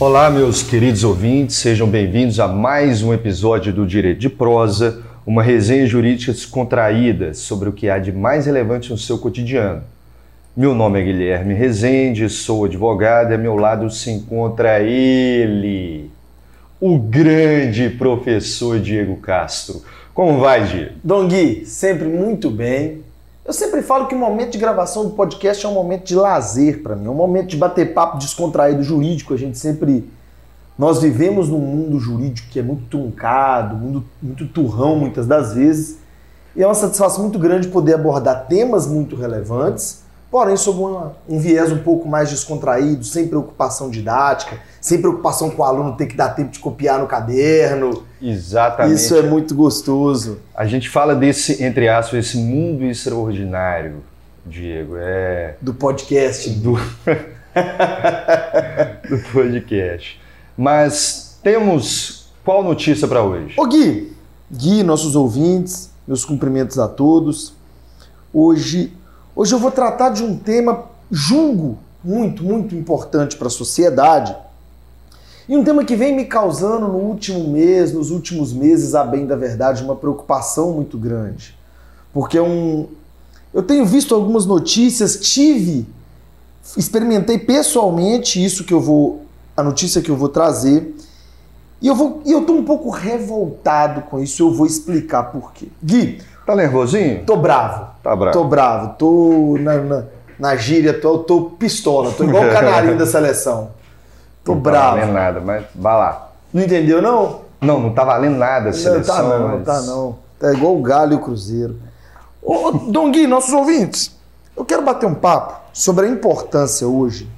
Olá, meus queridos ouvintes, sejam bem-vindos a mais um episódio do Direito de Prosa, uma resenha jurídica descontraída sobre o que há de mais relevante no seu cotidiano. Meu nome é Guilherme Rezende, sou advogado e ao meu lado se encontra ele, o grande professor Diego Castro. Como vai, Diego? Dom Gui, sempre muito bem. Eu sempre falo que o momento de gravação do podcast é um momento de lazer para mim, é um momento de bater papo descontraído jurídico. A gente sempre. Nós vivemos num mundo jurídico que é muito truncado, muito, muito turrão muitas das vezes. E é uma satisfação muito grande poder abordar temas muito relevantes porém sob uma, um viés um pouco mais descontraído, sem preocupação didática, sem preocupação com o aluno ter que dar tempo de copiar no caderno. Exatamente. Isso é muito gostoso. A gente fala desse, entre aspas, esse mundo extraordinário, Diego. É... Do podcast. Do... do podcast. Mas temos qual notícia para hoje? Ô Gui, Gui, nossos ouvintes, meus cumprimentos a todos. Hoje Hoje eu vou tratar de um tema, julgo, muito, muito importante para a sociedade. E um tema que vem me causando no último mês, nos últimos meses, a bem da verdade, uma preocupação muito grande. Porque é um, eu tenho visto algumas notícias, tive, experimentei pessoalmente isso que eu vou, a notícia que eu vou trazer, e eu vou, e eu tô um pouco revoltado com isso, eu vou explicar por quê. Gui, Tá nervosinho? Tô bravo. Tá bravo. Tô bravo. Tô na, na, na gíria, tô, tô pistola. Tô igual o canarinho da seleção. Tô não bravo. Não tá valendo nada, mas vá lá. Não entendeu, não? Não, não tá valendo nada a seleção. Não, tá não, mas... tá não. Tá igual o Galo e o Cruzeiro. Ô, Dom Gui, nossos ouvintes, eu quero bater um papo sobre a importância hoje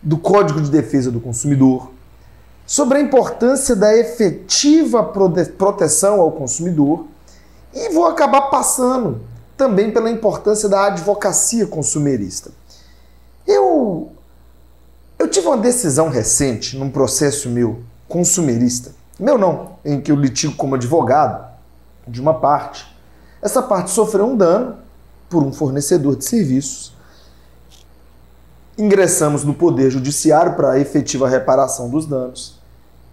do Código de Defesa do Consumidor, sobre a importância da efetiva proteção ao consumidor e vou acabar passando também pela importância da advocacia consumerista. Eu, eu tive uma decisão recente num processo meu consumerista, meu não, em que eu litigo como advogado de uma parte. Essa parte sofreu um dano por um fornecedor de serviços. Ingressamos no Poder Judiciário para a efetiva reparação dos danos.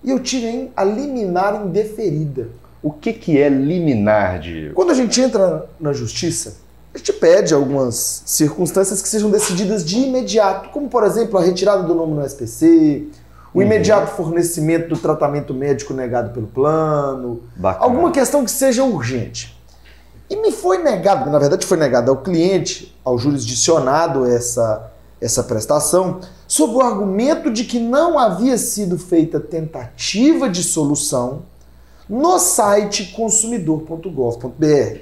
E eu tirei a liminar indeferida o que, que é liminar, Diego? Quando a gente entra na justiça, a gente pede algumas circunstâncias que sejam decididas de imediato, como, por exemplo, a retirada do nome no SPC, o uhum. imediato fornecimento do tratamento médico negado pelo plano, Bacana. alguma questão que seja urgente. E me foi negado, na verdade foi negado ao cliente, ao jurisdicionado essa, essa prestação, sob o argumento de que não havia sido feita tentativa de solução no site consumidor.gov.br.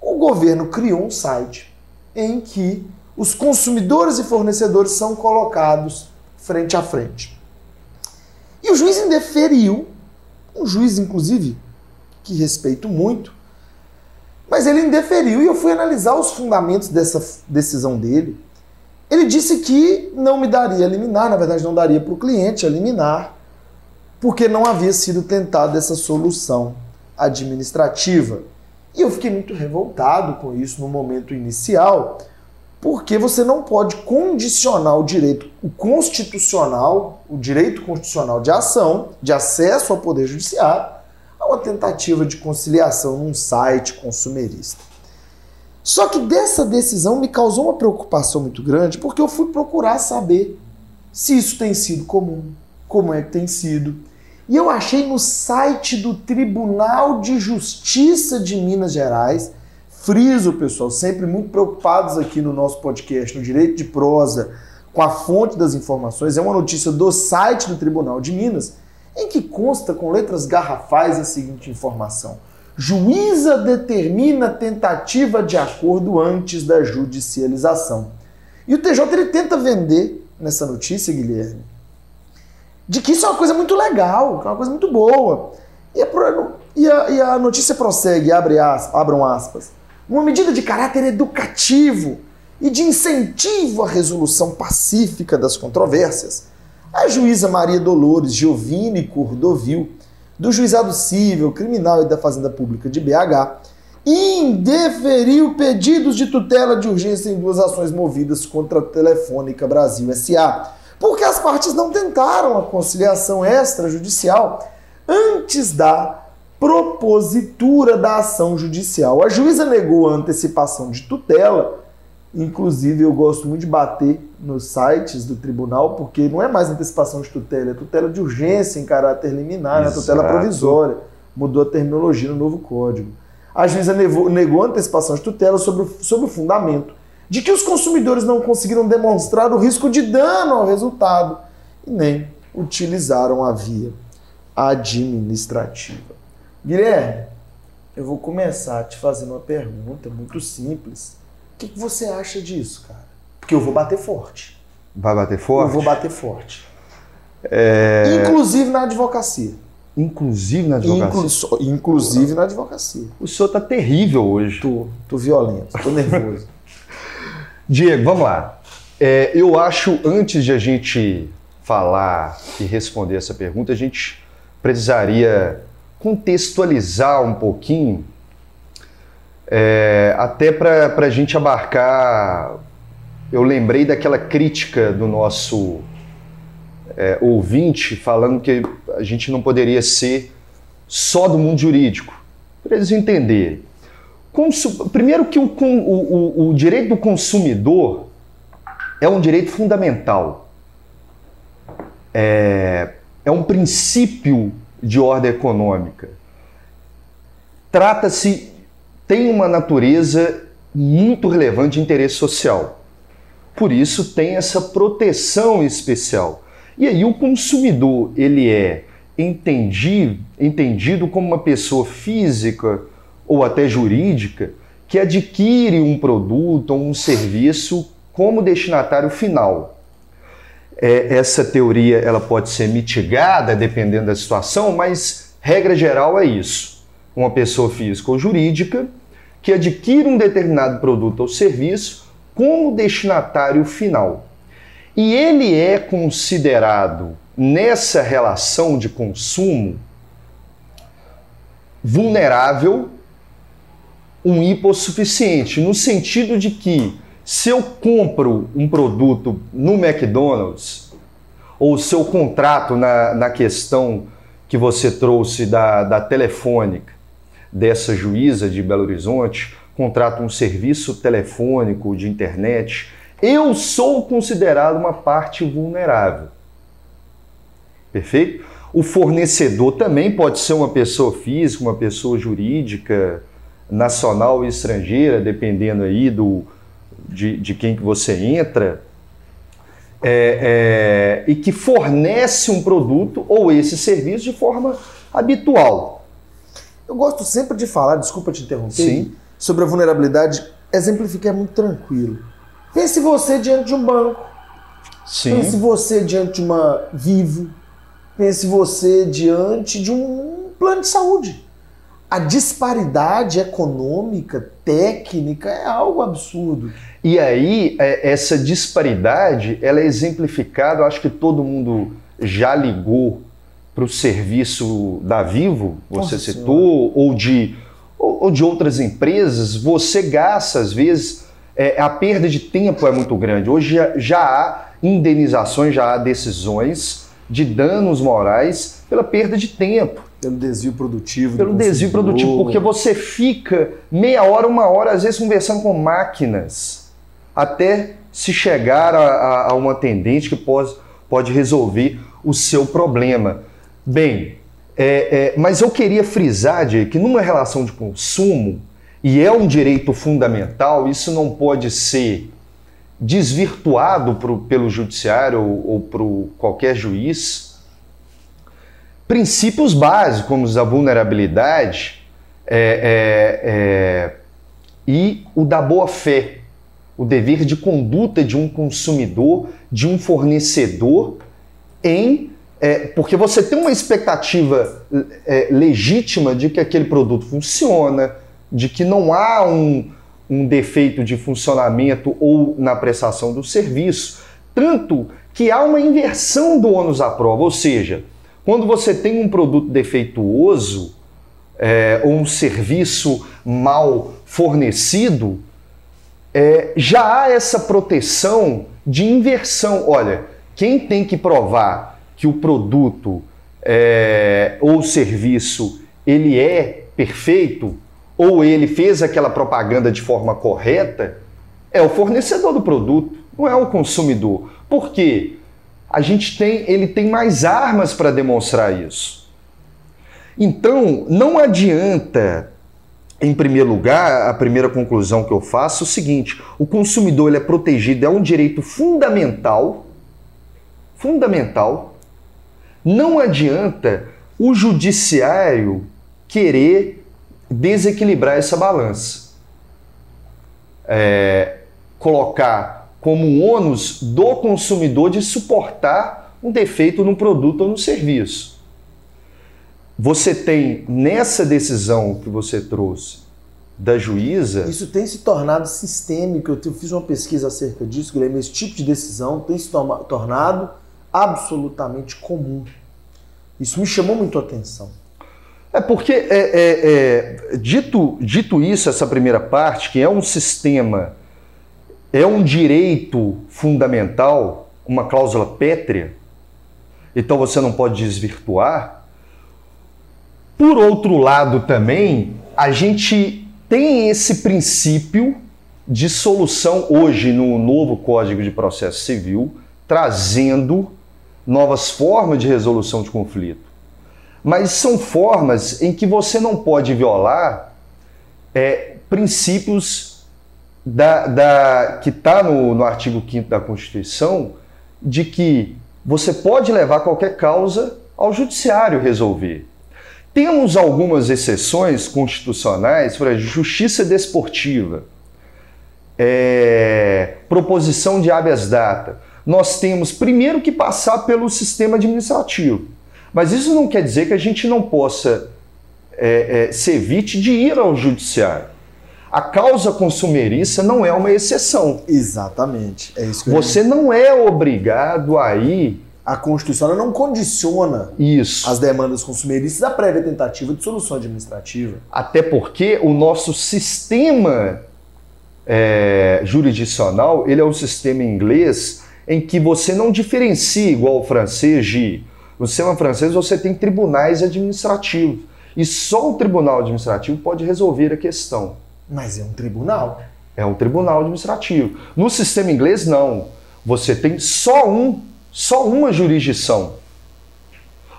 O governo criou um site em que os consumidores e fornecedores são colocados frente a frente. E o juiz indeferiu, um juiz, inclusive, que respeito muito, mas ele indeferiu e eu fui analisar os fundamentos dessa decisão dele. Ele disse que não me daria liminar, na verdade, não daria para o cliente a liminar, porque não havia sido tentada essa solução administrativa. E eu fiquei muito revoltado com isso no momento inicial, porque você não pode condicionar o direito o constitucional, o direito constitucional de ação, de acesso ao poder judiciário, a uma tentativa de conciliação num site consumerista. Só que dessa decisão me causou uma preocupação muito grande, porque eu fui procurar saber se isso tem sido comum, como é que tem sido, e eu achei no site do Tribunal de Justiça de Minas Gerais, friso, pessoal, sempre muito preocupados aqui no nosso podcast, no Direito de Prosa, com a fonte das informações, é uma notícia do site do Tribunal de Minas, em que consta com letras garrafais a seguinte informação: Juíza determina tentativa de acordo antes da judicialização. E o TJ ele tenta vender nessa notícia, Guilherme, de que isso é uma coisa muito legal, que é uma coisa muito boa. E a, e a, e a notícia prossegue, abre aspas, abram aspas, uma medida de caráter educativo e de incentivo à resolução pacífica das controvérsias. A juíza Maria Dolores Giovini Cordovil, do Juizado Civil, Criminal e da Fazenda Pública de BH indeferiu pedidos de tutela de urgência em duas ações movidas contra a Telefônica Brasil SA, porque as partes não tentaram a conciliação extrajudicial antes da propositura da ação judicial. A juíza negou a antecipação de tutela Inclusive, eu gosto muito de bater nos sites do tribunal, porque não é mais antecipação de tutela, é tutela de urgência em caráter liminar, é tutela provisória. Mudou a terminologia no novo código. A juíza negou a antecipação de tutela sobre, sobre o fundamento de que os consumidores não conseguiram demonstrar o risco de dano ao resultado e nem utilizaram a via administrativa. Guilherme, eu vou começar te fazendo uma pergunta muito simples que, que você acha disso, cara? Porque eu vou bater forte. Vai bater forte? Eu vou bater forte. É... Inclusive na advocacia. Inclusive na advocacia? Inclu inclusive na advocacia. O senhor tá terrível hoje. Tô, tô violento, tô nervoso. Diego, vamos lá. É, eu acho, antes de a gente falar e responder essa pergunta, a gente precisaria contextualizar um pouquinho é, até para a gente abarcar, eu lembrei daquela crítica do nosso é, ouvinte falando que a gente não poderia ser só do mundo jurídico, para eles entenderem. Consu Primeiro que o, o, o, direito do consumidor é um direito fundamental. É, é um princípio de ordem econômica. Trata-se tem uma natureza muito relevante de interesse social. Por isso tem essa proteção especial. E aí o consumidor, ele é entendido, entendido como uma pessoa física ou até jurídica que adquire um produto ou um serviço como destinatário final. É, essa teoria ela pode ser mitigada dependendo da situação, mas regra geral é isso. Uma pessoa física ou jurídica que adquire um determinado produto ou serviço como destinatário final. E ele é considerado nessa relação de consumo vulnerável, um hipossuficiente, no sentido de que se eu compro um produto no McDonald's, ou se eu contrato na, na questão que você trouxe da, da telefônica, dessa juíza de Belo Horizonte, contrata um serviço telefônico de internet, eu sou considerado uma parte vulnerável. Perfeito? O fornecedor também pode ser uma pessoa física, uma pessoa jurídica, nacional e estrangeira, dependendo aí do, de, de quem que você entra, é, é, e que fornece um produto ou esse serviço de forma habitual. Eu gosto sempre de falar, desculpa te interromper, Sim. sobre a vulnerabilidade, exemplificar muito tranquilo. Pense você diante de um banco. Sim. Pense você diante de uma Vivo. Pense você diante de um plano de saúde. A disparidade econômica, técnica, é algo absurdo. E aí, é, essa disparidade, ela é exemplificada, eu acho que todo mundo já ligou para o serviço da Vivo, você Nossa citou, ou de, ou, ou, de outras empresas, você gasta, às vezes, é, a perda de tempo é muito grande. Hoje já, já há indenizações, já há decisões de danos morais pela perda de tempo. Pelo desvio produtivo. Pelo desvio produtivo, porque você fica meia hora, uma hora, às vezes, conversando com máquinas, até se chegar a, a, a um atendente que pode, pode resolver o seu problema. Bem, é, é, mas eu queria frisar, de que numa relação de consumo, e é um direito fundamental, isso não pode ser desvirtuado pro, pelo judiciário ou, ou por qualquer juiz. Princípios básicos, como vulnerabilidade é, é, é, e o da boa-fé, o dever de conduta de um consumidor, de um fornecedor em é, porque você tem uma expectativa é, legítima de que aquele produto funciona, de que não há um, um defeito de funcionamento ou na prestação do serviço, tanto que há uma inversão do ônus à prova, ou seja, Quando você tem um produto defeituoso é, ou um serviço mal fornecido, é, já há essa proteção de inversão. Olha, quem tem que provar que o produto é, ou serviço ele é perfeito ou ele fez aquela propaganda de forma correta é o fornecedor do produto, não é o consumidor. Por quê? A gente tem, ele tem mais armas para demonstrar isso. Então, não adianta, em primeiro lugar, a primeira conclusão que eu faço é o seguinte: o consumidor ele é protegido, é um direito fundamental, fundamental. Não adianta o judiciário querer desequilibrar essa balança. É, colocar como ônus do consumidor de suportar um defeito no produto ou no serviço. Você tem nessa decisão que você trouxe da juíza. Isso tem se tornado sistêmico. Eu fiz uma pesquisa acerca disso, Guilherme. Esse tipo de decisão tem se tornado absolutamente comum. Isso me chamou muito a atenção. É porque, é, é, é, dito, dito isso, essa primeira parte, que é um sistema é um direito fundamental, uma cláusula pétrea, então você não pode desvirtuar. Por outro lado, também, a gente tem esse princípio de solução hoje no novo Código de Processo Civil, trazendo novas formas de resolução de conflito. Mas são formas em que você não pode violar é, princípios da, da que está no, no artigo 5 da Constituição de que você pode levar qualquer causa ao judiciário resolver. Temos algumas exceções constitucionais, exemplo, justiça desportiva, é, proposição de habeas data. Nós temos primeiro que passar pelo sistema administrativo. Mas isso não quer dizer que a gente não possa é, é, se evite de ir ao judiciário. A causa consumerista não é uma exceção. Exatamente. É isso que Você eu... não é obrigado a ir. A Constituição não condiciona isso. as demandas consumeristas à prévia tentativa de solução administrativa. Até porque o nosso sistema é, jurisdicional ele é um sistema inglês em que você não diferencia igual o francês de. No sistema francês você tem tribunais administrativos. E só o tribunal administrativo pode resolver a questão. Mas é um tribunal. É um tribunal administrativo. No sistema inglês, não. Você tem só um, só uma jurisdição.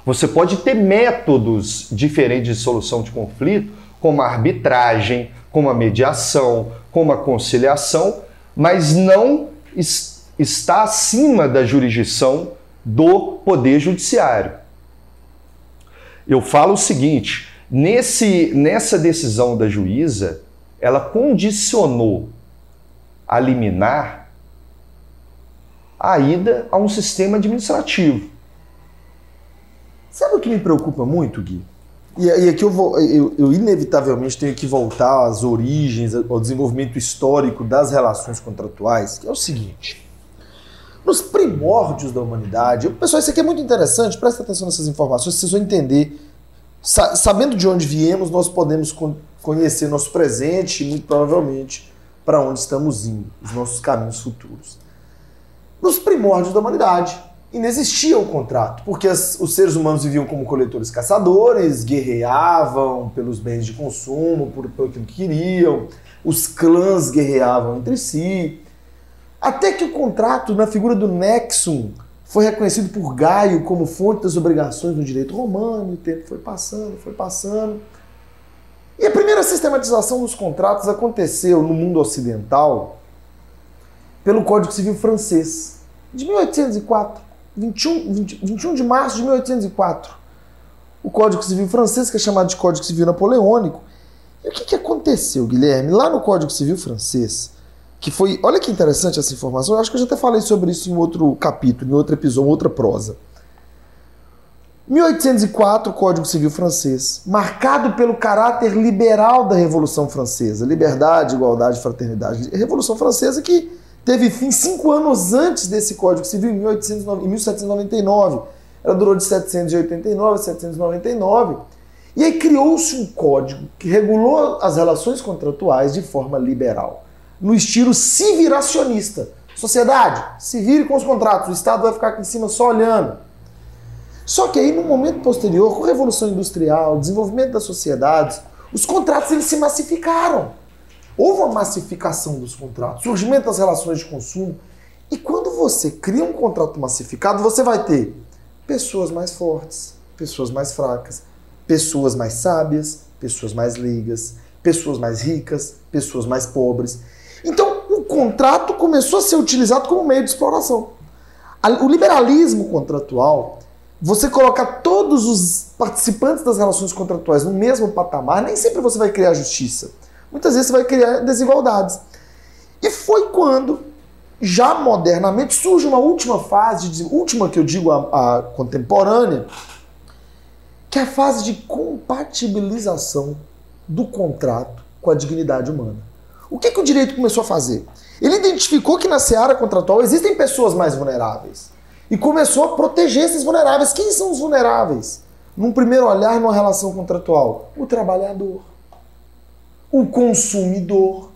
Você pode ter métodos diferentes de solução de conflito, como a arbitragem, como a mediação, como a conciliação, mas não está acima da jurisdição do Poder Judiciário. Eu falo o seguinte: nesse, nessa decisão da juíza, ela condicionou a liminar a ida a um sistema administrativo. Sabe o que me preocupa muito, Gui? E, e aqui eu, vou, eu, eu, inevitavelmente tenho que voltar às origens, ao desenvolvimento histórico das relações contratuais, que é o seguinte. Nos primórdios da humanidade, pessoal, isso aqui é muito interessante, presta atenção nessas informações, vocês vão entender. sabendo de onde viemos, nós podemos conhecer nosso presente e, muito provavelmente, para onde estamos indo, os nossos caminhos futuros. Nos primórdios da humanidade, inexistia o contrato, porque as, os seres humanos viviam como coletores caçadores, guerreavam pelos bens de consumo, por, por aquilo que queriam, os clãs guerreavam entre si, até que o contrato, na figura do nexum, foi reconhecido por Gaio como fonte das obrigações no direito romano, o tempo foi passando, foi passando. E a primeira sistematização dos contratos aconteceu no mundo ocidental pelo Código Civil francês, de 1804, 21, 20, 21 de março de 1804. O Código Civil francês, que é chamado de Código Civil Napoleônico. E o que, que aconteceu, Guilherme? Lá no Código Civil francês, que foi. Olha que interessante essa informação, eu acho que eu já até falei sobre isso em outro capítulo, em outro episódio, outra prosa. 1804, Código Civil francês, marcado pelo caráter liberal da Revolução Francesa, liberdade, igualdade, fraternidade. Revolução Francesa que teve fim cinco anos antes desse Código Civil, em 1799. ela durou de 789 a 799. E aí criou-se um código que regulou as relações contratuais de forma liberal, no estilo civiracionista. Sociedade, se vire com os contratos, o Estado vai ficar aqui em cima só olhando. Só que aí, no momento posterior, com a Revolução Industrial, desenvolvimento das sociedades, os contratos eles se massificaram. Houve uma massificação dos contratos, surgimento das relações de consumo. E quando você cria um contrato massificado, você vai ter pessoas mais fortes, pessoas mais fracas, pessoas mais sábias, pessoas mais leigas, pessoas mais ricas, pessoas mais pobres. Então, o contrato começou a ser utilizado como meio de exploração. O liberalismo contratual, você colocar todos os participantes das relações contratuais no mesmo patamar, nem sempre você vai criar justiça. Muitas vezes você vai criar desigualdades. E foi quando, já modernamente, surge uma última fase, última que eu digo a, a contemporânea, que é a fase de compatibilização do contrato com a dignidade humana. O que, que o direito começou a fazer? Ele identificou que na seara contratual existem pessoas mais vulneráveis e começou a proteger esses vulneráveis. Quem são os vulneráveis? Num primeiro olhar, numa relação contratual, o trabalhador, o consumidor,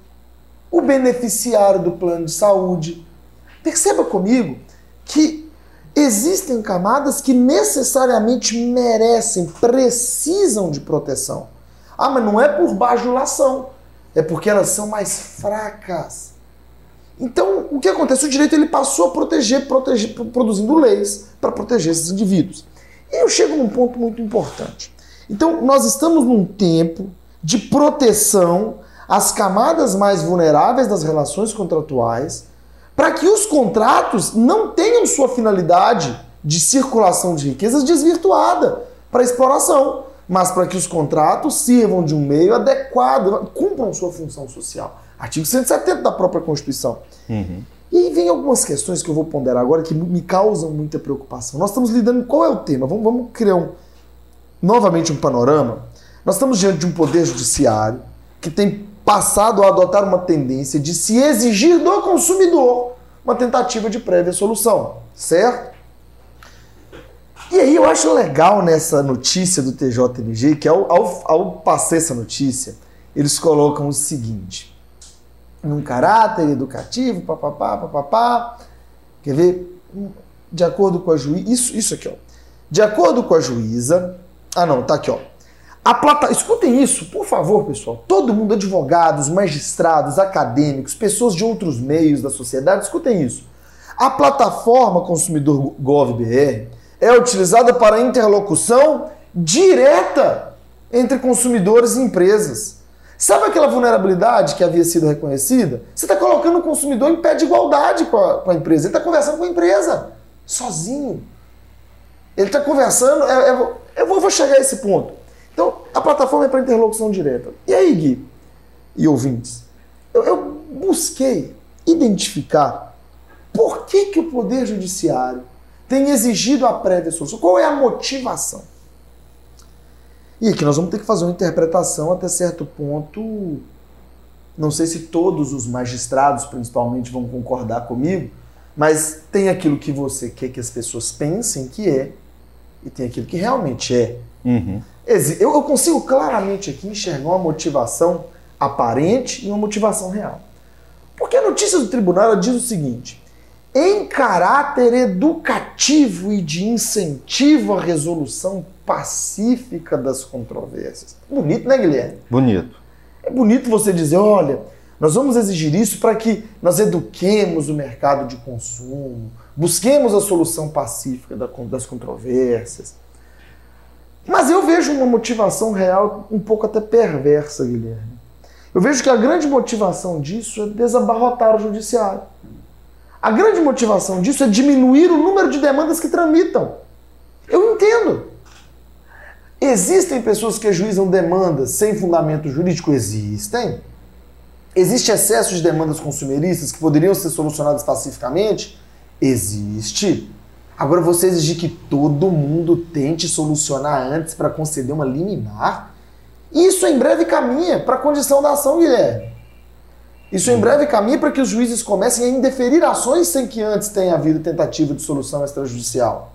o beneficiário do plano de saúde. Perceba comigo que existem camadas que necessariamente merecem, precisam de proteção. Ah, mas não é por bajulação, é porque elas são mais fracas. Então, o que acontece? O direito ele passou a proteger, proteger produzindo leis para proteger esses indivíduos. E eu chego num ponto muito importante. Então, nós estamos num tempo de proteção às camadas mais vulneráveis das relações contratuais, para que os contratos não tenham sua finalidade de circulação de riquezas desvirtuada para exploração, mas para que os contratos sirvam de um meio adequado, cumpram sua função social. Artigo 170 da própria Constituição. Uhum. E aí vem algumas questões que eu vou ponderar agora que me causam muita preocupação. Nós estamos lidando. Qual é o tema? Vamos, vamos criar um, novamente um panorama. Nós estamos diante de um poder judiciário que tem passado a adotar uma tendência de se exigir do consumidor uma tentativa de prévia solução, certo? E aí eu acho legal nessa notícia do TJMG que ao, ao, ao passar essa notícia, eles colocam o seguinte, num caráter educativo, papapá, papapá, quer ver? De acordo com a juíza, isso, isso aqui, ó. De acordo com a juíza, ah não, tá aqui, ó. A plata... Escutem isso, por favor, pessoal. Todo mundo, advogados, magistrados, acadêmicos, pessoas de outros meios da sociedade, escutem isso. A plataforma Consumidor Gov.br é utilizada para interlocução direta entre consumidores e empresas. Sabe aquela vulnerabilidade que havia sido reconhecida? Você está colocando o consumidor em pé de igualdade com a, com a empresa. Ele está conversando com a empresa, sozinho. Ele está conversando. É, é, eu vou, vou chegar a esse ponto. Então, a plataforma é para interlocução direta. E aí, Gui e ouvintes, eu, eu busquei identificar por que, que o Poder Judiciário tem exigido a prévia solução. Qual é a motivação? E aqui nós vamos ter que fazer uma interpretação até certo ponto. Não sei se todos os magistrados, principalmente, vão concordar comigo, mas tem aquilo que você quer que as pessoas pensem que é, e tem aquilo que realmente é. Uhum. Eu consigo claramente aqui enxergar uma motivação aparente e uma motivação real. Porque a notícia do tribunal diz o seguinte: em caráter educativo e de incentivo à resolução pacífica das controvérsias. Bonito, né, Guilherme? Bonito. É bonito você dizer: olha, nós vamos exigir isso para que nós eduquemos o mercado de consumo, busquemos a solução pacífica das controvérsias. Mas eu vejo uma motivação real um pouco até perversa, Guilherme. Eu vejo que a grande motivação disso é desabarrotar o judiciário. A grande motivação disso é diminuir o número de demandas que tramitam. Eu entendo. Existem pessoas que ajuizam demandas sem fundamento jurídico? Existem. Existe excesso de demandas consumeristas que poderiam ser solucionadas pacificamente? Existe. Agora você exigir que todo mundo tente solucionar antes para conceder uma liminar, isso em breve caminha para a condição da ação, Guilherme. Isso em breve caminha para que os juízes comecem a indeferir ações sem que antes tenha havido tentativa de solução extrajudicial.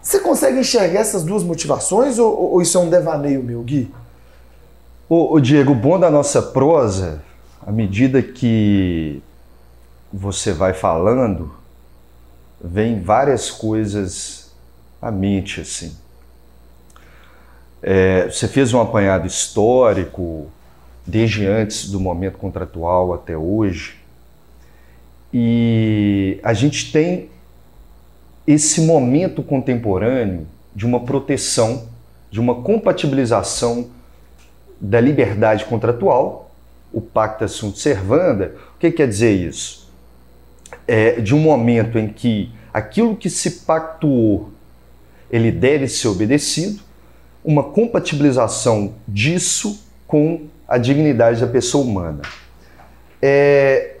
Você consegue enxergar essas duas motivações ou, ou isso é um devaneio meu, Gui? O Diego, o bom da nossa prosa, à medida que você vai falando, vem várias coisas à mente, assim. É, você fez um apanhado histórico, desde antes do momento contratual até hoje, e a gente tem esse momento contemporâneo de uma proteção, de uma compatibilização da liberdade contratual, o pacta sunt servanda. O que quer dizer isso? É de um momento em que aquilo que se pactuou ele deve ser obedecido, uma compatibilização disso com a dignidade da pessoa humana. É,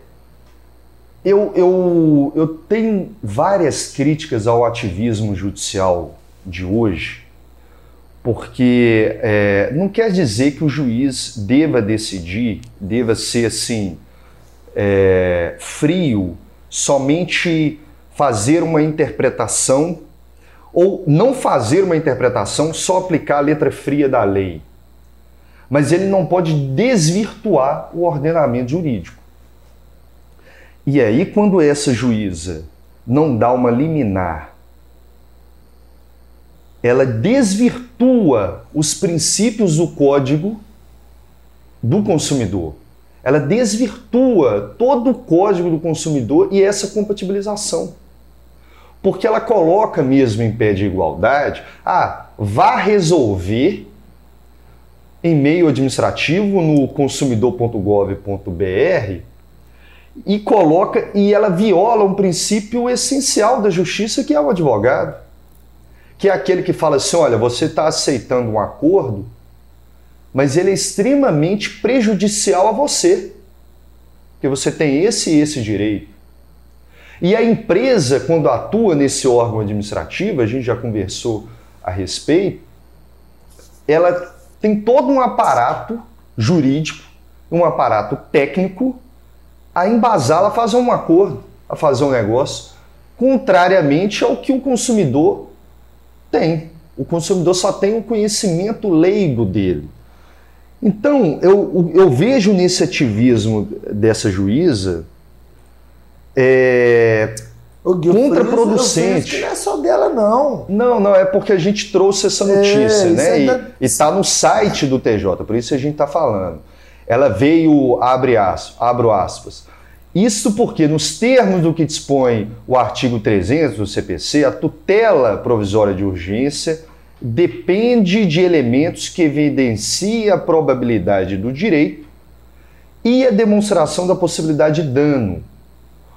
eu, eu, eu tenho várias críticas ao ativismo judicial de hoje, porque é, não quer dizer que o juiz deva decidir, deva ser assim, é, frio, somente fazer uma interpretação ou não fazer uma interpretação, só aplicar a letra fria da lei. Mas ele não pode desvirtuar o ordenamento jurídico. E aí, quando essa juíza não dá uma liminar, ela desvirtua os princípios do código do consumidor. Ela desvirtua todo o código do consumidor e essa compatibilização. Porque ela coloca mesmo em pé de igualdade, ah, vá resolver em meio administrativo no consumidor.gov.br e coloca e ela viola um princípio essencial da justiça que é o advogado, que é aquele que fala assim, olha, você está aceitando um acordo, mas ele é extremamente prejudicial a você, porque você tem esse e esse direito. E a empresa, quando atua nesse órgão administrativo, a gente já conversou a respeito, ela tem todo um aparato jurídico, um aparato técnico a embasá-la a fazer um acordo, a fazer um negócio, contrariamente ao que o consumidor tem. O consumidor só tem o conhecimento leigo dele. Então, eu, eu vejo nesse ativismo dessa juíza é, contraproducente. não é só dela, não. Não, não, é porque a gente trouxe essa é, notícia, é, né? É e está no site do TJ, por isso a gente está falando. Ela veio, abre aspas, abro aspas, isso porque, nos termos do que dispõe o artigo 300 do CPC, a tutela provisória de urgência depende de elementos que evidenciem a probabilidade do direito e a demonstração da possibilidade de dano,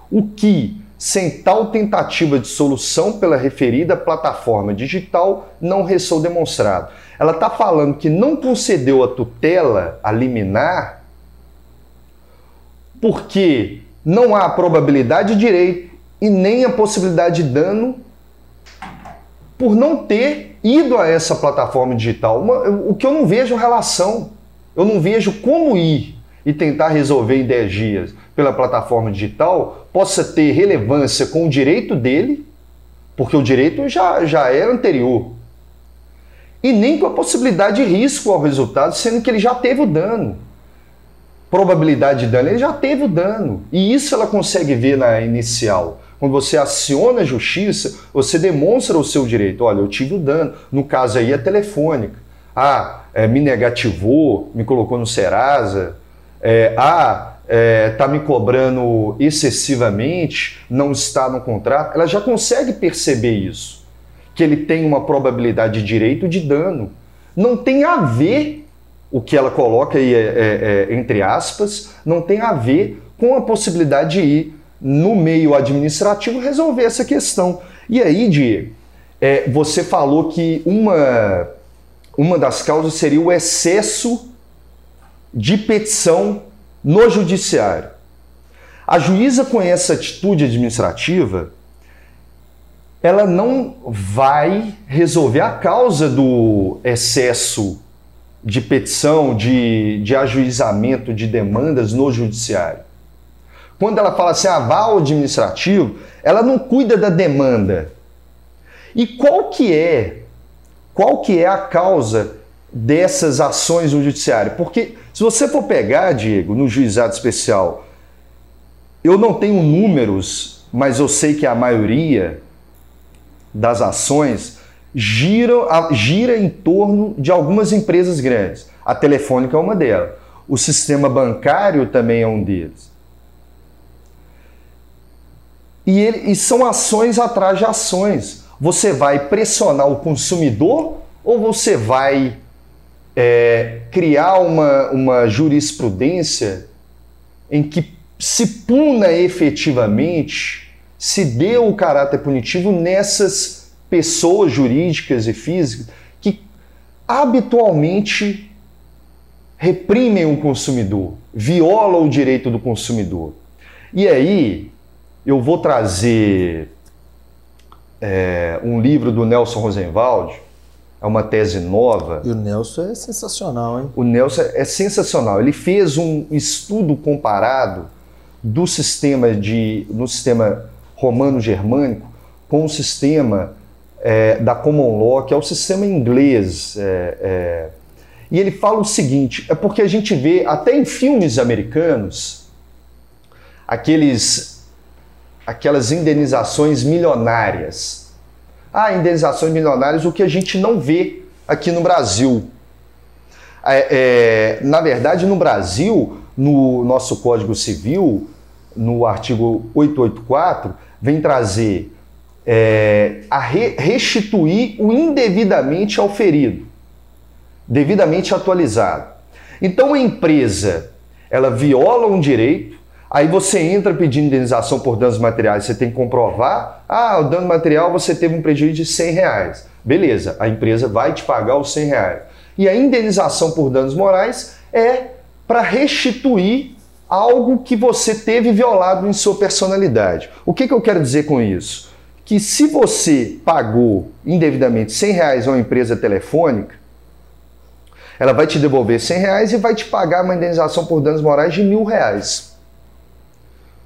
o que, sem tal tentativa de solução pela referida plataforma digital, não restou demonstrado. Ela está falando que não concedeu a tutela a liminar porque não há probabilidade de direito e nem a possibilidade de dano por não ter ido a essa plataforma digital. Uma, o que eu não vejo relação, eu não vejo como ir e tentar resolver em 10 dias pela plataforma digital possa ter relevância com o direito dele, porque o direito já, já é anterior, e nem com a possibilidade de risco ao resultado, sendo que ele já teve o dano probabilidade de dano, ele já teve o dano. E isso ela consegue ver na inicial. Quando você aciona a justiça, você demonstra o seu direito. Olha, eu tive o dano. No caso aí é telefônica. Ah, é, me negativou, me colocou no Serasa. É, ah, está é, me cobrando excessivamente, não está no contrato. Ela já consegue perceber isso. Que ele tem uma probabilidade de direito de dano. Não tem a ver o que ela coloca aí, é, é, é, entre aspas, não tem a ver com a possibilidade de ir no meio administrativo resolver essa questão. E aí, Diego, você falou que uma, uma das causas seria o excesso de petição no judiciário. A juíza com essa atitude administrativa, ela não vai resolver a causa do excesso de petição, de, de ajuizamento de demandas no judiciário. Quando ela fala assim, ah, vá ao administrativo, ela não cuida da demanda. E qual que é, qual que é a causa dessas ações no judiciário? Porque se você for pegar, Diego, no juizado especial, eu não tenho números, mas eu sei que a maioria das ações gira, gira em torno de algumas empresas grandes. A Telefônica é uma delas. O sistema bancário também é um deles. E, ele, e são ações atrás de ações. Você vai pressionar o consumidor ou você vai é, criar uma, uma jurisprudência em que se puna efetivamente, se dê o caráter punitivo nessas pessoas jurídicas e físicas que habitualmente reprimem o consumidor, violam o direito do consumidor. E aí, eu vou trazer é, um livro do Nelson Rosenwald, é uma tese nova. E o Nelson é sensacional, hein? O Nelson é sensacional. Ele fez um estudo comparado do sistema de, no sistema romano-germânico com o sistema é, da common law, que é o sistema inglês. É, é, e ele fala o seguinte: é porque a gente vê até em filmes americanos aqueles aquelas indenizações milionárias. Ah, indenizações milionárias, o que a gente não vê aqui no Brasil. É, é, na verdade, no Brasil, no nosso Código Civil, no artigo 884, vem trazer é, a re restituir o indevidamente ao ferido, devidamente atualizado. Então, a empresa ela viola um direito, Aí você entra pedindo indenização por danos materiais, você tem que comprovar, ah, o dano material você teve um prejuízo de 100 reais. Beleza, a empresa vai te pagar os 100 reais. E a indenização por danos morais é para restituir algo que você teve violado em sua personalidade. O que, que eu quero dizer com isso? Que se você pagou indevidamente 100 reais a uma empresa telefônica, ela vai te devolver 100 reais e vai te pagar uma indenização por danos morais de mil reais.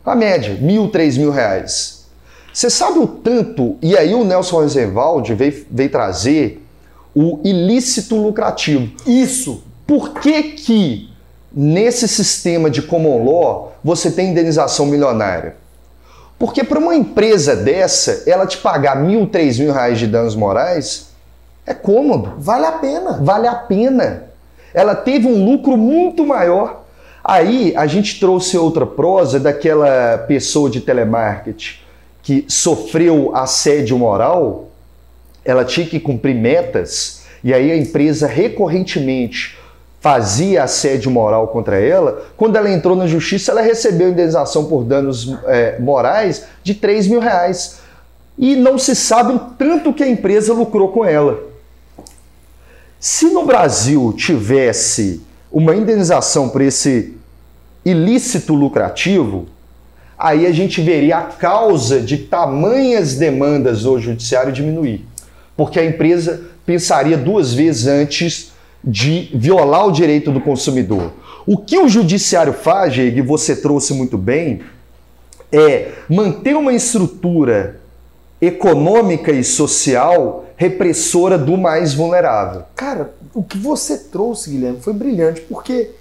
A média, mil, três mil reais. Você sabe o tanto, e aí o Nelson Rosenwald veio, veio trazer o ilícito lucrativo. Isso. Por que que nesse sistema de common law você tem indenização milionária? Porque para uma empresa dessa, ela te pagar mil, três mil reais de danos morais é cômodo. Vale a pena. Vale a pena. Ela teve um lucro muito maior Aí a gente trouxe outra prosa daquela pessoa de telemarketing que sofreu assédio moral, ela tinha que cumprir metas, e aí a empresa recorrentemente fazia assédio moral contra ela. Quando ela entrou na justiça, ela recebeu indenização por danos é, morais de 3 mil reais. E não se sabe o tanto que a empresa lucrou com ela. Se no Brasil tivesse uma indenização por esse ilícito lucrativo, aí a gente veria a causa de tamanhas demandas do judiciário diminuir. Porque a empresa pensaria duas vezes antes de violar o direito do consumidor. O que o judiciário faz, e você trouxe muito bem, é manter uma estrutura econômica e social repressora do mais vulnerável. Cara, o que você trouxe, Guilherme, foi brilhante, porque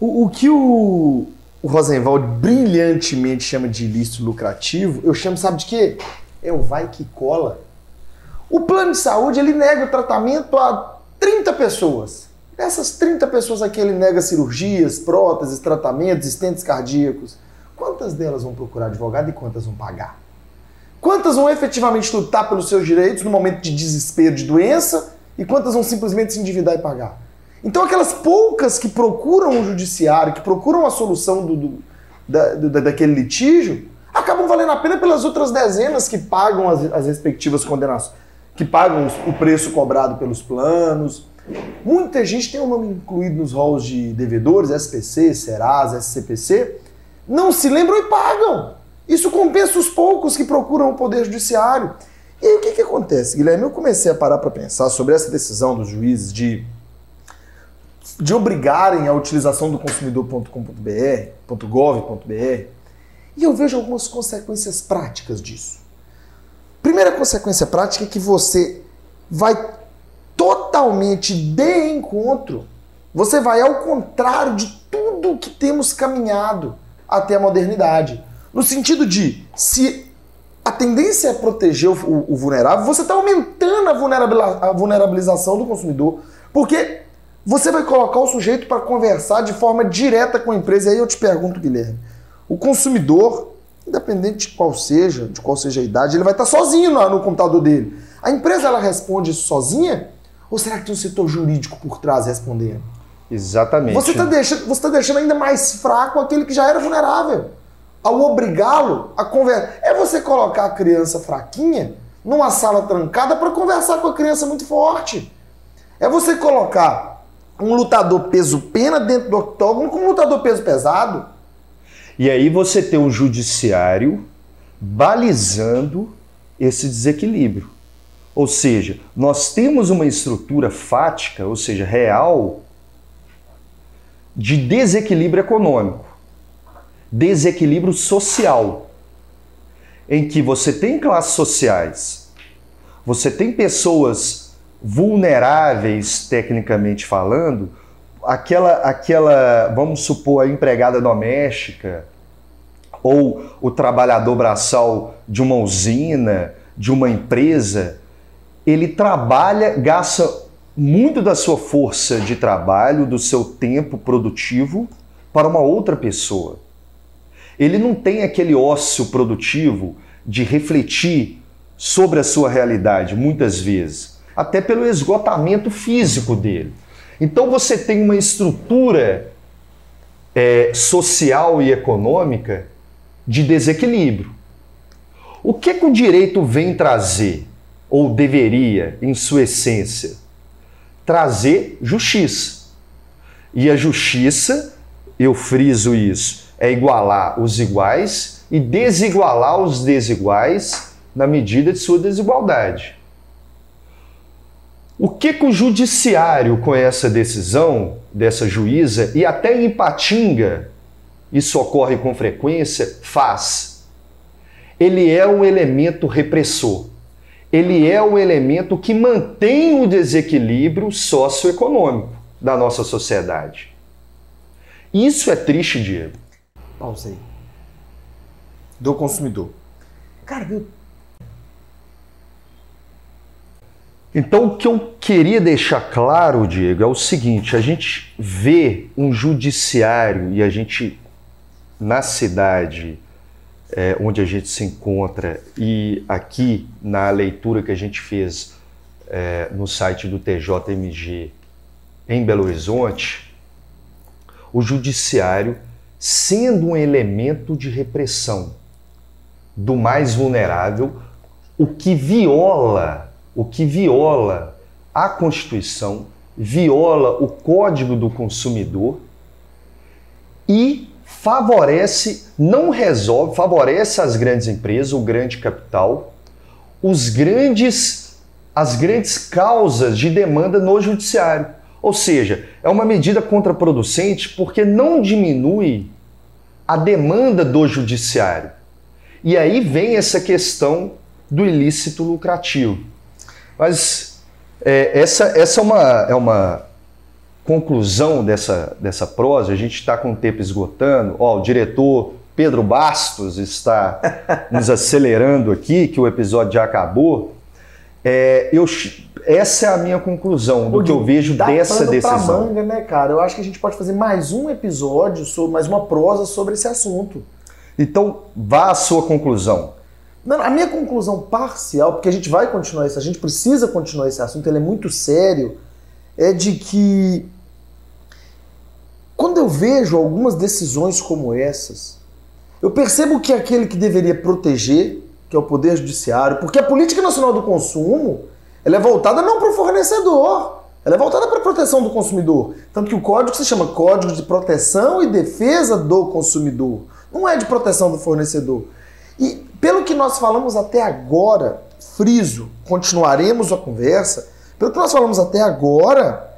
o, o que o, o Rosenwald brilhantemente chama de ilícito lucrativo, eu chamo, sabe de quê? É o vai que cola. O plano de saúde, ele nega o tratamento a 30 pessoas. Dessas 30 pessoas aqui, ele nega cirurgias, próteses, tratamentos, estentes cardíacos. Quantas delas vão procurar advogado e quantas vão pagar? Quantas vão efetivamente lutar pelos seus direitos no momento de desespero de doença e quantas vão simplesmente se endividar e pagar? Então, aquelas poucas que procuram o judiciário, que procuram a solução do, do, da, do, daquele litígio, acabam valendo a pena pelas outras dezenas que pagam as, as respectivas condenações, que pagam o preço cobrado pelos planos. Muita gente tem o nome incluído nos rolos de devedores, SPC, Serasa, SCPC, não se lembram e pagam. Isso compensa os poucos que procuram o Poder Judiciário. E aí o que, que acontece, Guilherme? Eu comecei a parar para pensar sobre essa decisão dos juízes de de obrigarem a utilização do consumidor.com.br, .gov.br, e eu vejo algumas consequências práticas disso. primeira consequência prática é que você vai totalmente de encontro, você vai ao contrário de tudo que temos caminhado até a modernidade. No sentido de, se a tendência é proteger o, o vulnerável, você está aumentando a, a vulnerabilização do consumidor, porque você vai colocar o sujeito para conversar de forma direta com a empresa. E aí eu te pergunto, Guilherme, o consumidor, independente de qual seja, de qual seja a idade, ele vai estar sozinho no, no computador dele. A empresa ela responde isso sozinha? Ou será que tem um setor jurídico por trás respondendo? Exatamente. Você está deixando, tá deixando ainda mais fraco aquele que já era vulnerável. Ao obrigá-lo a conversar. É você colocar a criança fraquinha numa sala trancada para conversar com a criança muito forte. É você colocar um lutador peso-pena dentro do octógono com um lutador peso pesado. E aí você tem um judiciário balizando esse desequilíbrio. Ou seja, nós temos uma estrutura fática, ou seja, real, de desequilíbrio econômico, desequilíbrio social, em que você tem classes sociais, você tem pessoas vulneráveis, tecnicamente falando, aquela, aquela, vamos supor, a empregada doméstica ou o trabalhador braçal de uma usina, de uma empresa, ele trabalha, gasta muito da sua força de trabalho, do seu tempo produtivo para uma outra pessoa. Ele não tem aquele ócio produtivo de refletir sobre a sua realidade, muitas vezes, até pelo esgotamento físico dele. Então você tem uma estrutura é, social e econômica de desequilíbrio. O que, que o direito vem trazer, ou deveria, em sua essência? trazer justiça. E a justiça, eu friso isso, é igualar os iguais e desigualar os desiguais na medida de sua desigualdade. O que, que o judiciário, com essa decisão dessa juíza, e até em Ipatinga, isso ocorre com frequência, faz? Ele é um elemento repressor ele é o elemento que mantém o desequilíbrio socioeconômico da nossa sociedade. Isso é triste, Diego. Pausei. Do consumidor. Cara, viu? Então, o que eu queria deixar claro, Diego, é o seguinte: a gente vê um judiciário e a gente, na cidade, é, onde a gente se encontra e aqui na leitura que a gente fez é, no site do TJMG em Belo Horizonte, o judiciário sendo um elemento de repressão do mais vulnerável, o que viola, o que viola a Constituição, viola o Código do Consumidor e favorece, não resolve, favorece as grandes empresas, o grande capital, os grandes, as grandes causas de demanda no judiciário. Ou seja, é uma medida contraproducente porque não diminui a demanda do judiciário. E aí vem essa questão do ilícito lucrativo. Mas é, essa, essa é, uma, é uma conclusão dessa, dessa prosa, a gente está com o tempo esgotando. Ó, o diretor Pedro Bastos está nos acelerando aqui, que o episódio já acabou. É, eu, essa é a minha conclusão do que eu vejo dessa decisão. Pra manga, né, cara? Eu acho que a gente pode fazer mais um episódio, sobre, mais uma prosa sobre esse assunto. Então, vá à sua conclusão. Não, a minha conclusão parcial, porque a gente vai continuar isso, a gente precisa continuar esse assunto, ele é muito sério é de que quando eu vejo algumas decisões como essas, eu percebo que aquele que deveria proteger, que é o Poder Judiciário, porque a Política Nacional do Consumo ela é voltada não para o fornecedor, ela é voltada para a proteção do consumidor. Tanto que o código se chama Código de Proteção e Defesa do Consumidor, não é de proteção do fornecedor. E pelo que nós falamos até agora, friso, continuaremos a conversa, pelo que nós falamos até agora,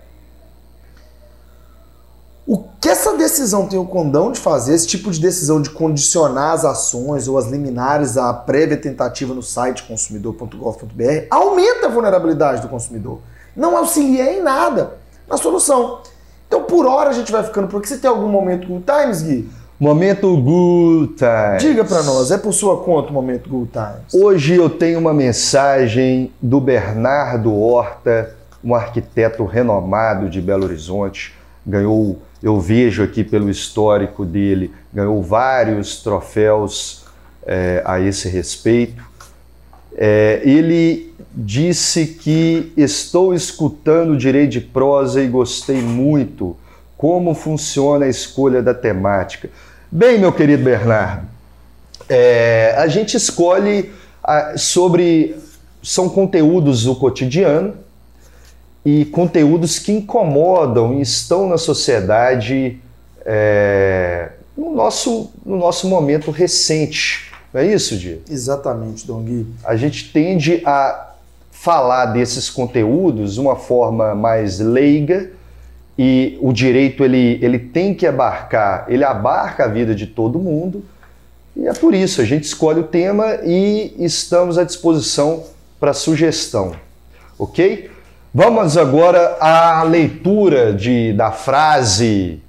o que essa decisão tem o condão de fazer, esse tipo de decisão de condicionar as ações ou as liminares à prévia tentativa no site consumidor.gov.br, aumenta a vulnerabilidade do consumidor. Não auxilia em nada na solução. Então, por hora, a gente vai ficando por aqui. Você tem algum momento Good Times, Gui? Momento Good Times. Diga para nós, é por sua conta o momento Good Times? Hoje eu tenho uma mensagem do Bernardo Horta, um arquiteto renomado de Belo Horizonte, ganhou eu vejo aqui pelo histórico dele, ganhou vários troféus é, a esse respeito. É, ele disse que estou escutando direito de prosa e gostei muito como funciona a escolha da temática. Bem, meu querido Bernardo, é, a gente escolhe a, sobre são conteúdos do cotidiano e conteúdos que incomodam e estão na sociedade é, no, nosso, no nosso momento recente. Não é isso, Di? Exatamente, Dom Gui. A gente tende a falar desses conteúdos de uma forma mais leiga e o direito ele, ele tem que abarcar, ele abarca a vida de todo mundo e é por isso a gente escolhe o tema e estamos à disposição para sugestão, ok? Vamos agora à leitura de, da frase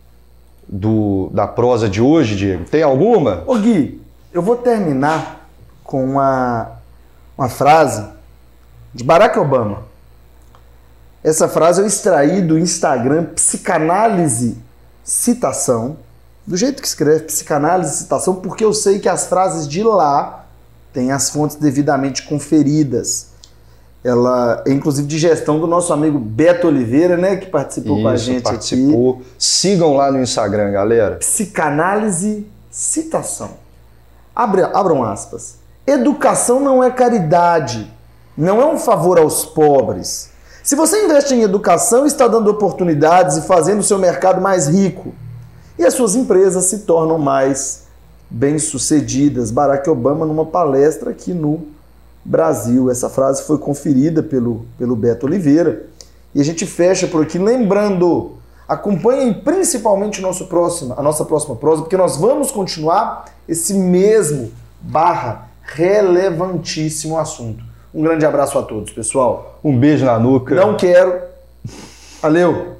do, da prosa de hoje, Diego. Tem alguma? Ô Gui, eu vou terminar com uma, uma frase de Barack Obama. Essa frase eu extraí do Instagram Psicanálise Citação, do jeito que escreve Psicanálise Citação, porque eu sei que as frases de lá têm as fontes devidamente conferidas. Ela é inclusive de gestão do nosso amigo Beto Oliveira, né? Que participou Isso, com a gente participou. aqui. Sigam lá no Instagram, galera. Psicanálise citação. Abre, abram aspas. Educação não é caridade, não é um favor aos pobres. Se você investe em educação, está dando oportunidades e fazendo o seu mercado mais rico. E as suas empresas se tornam mais bem-sucedidas. Barack Obama numa palestra aqui no Brasil. Essa frase foi conferida pelo, pelo Beto Oliveira. E a gente fecha por aqui lembrando, acompanhem principalmente nosso próximo, a nossa próxima prosa, porque nós vamos continuar esse mesmo barra relevantíssimo assunto. Um grande abraço a todos, pessoal. Um beijo na nuca. Não quero. Valeu!